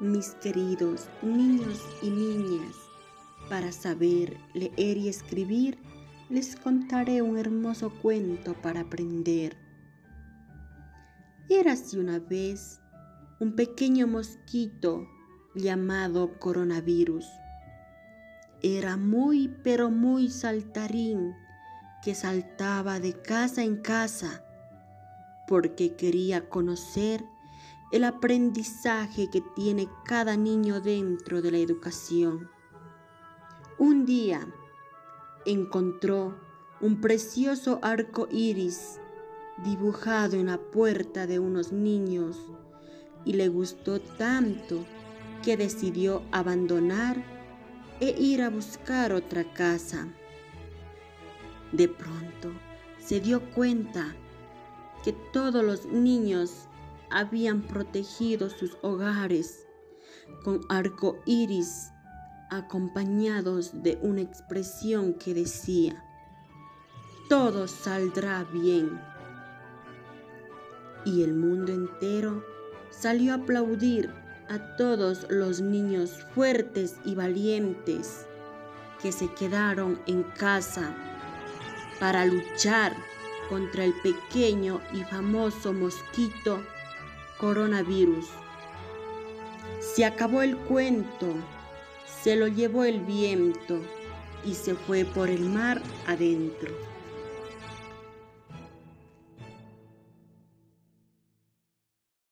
mis queridos niños y niñas, para saber leer y escribir, les contaré un hermoso cuento para aprender. Érase una vez un pequeño mosquito llamado coronavirus. Era muy pero muy saltarín que saltaba de casa en casa porque quería conocer el aprendizaje que tiene cada niño dentro de la educación. Un día encontró un precioso arco iris dibujado en la puerta de unos niños y le gustó tanto que decidió abandonar e ir a buscar otra casa. De pronto se dio cuenta que todos los niños habían protegido sus hogares con arco iris acompañados de una expresión que decía: Todo saldrá bien. Y el mundo entero salió a aplaudir a todos los niños fuertes y valientes que se quedaron en casa para luchar contra el pequeño y famoso mosquito coronavirus. Se acabó el cuento, se lo llevó el viento y se fue por el mar adentro.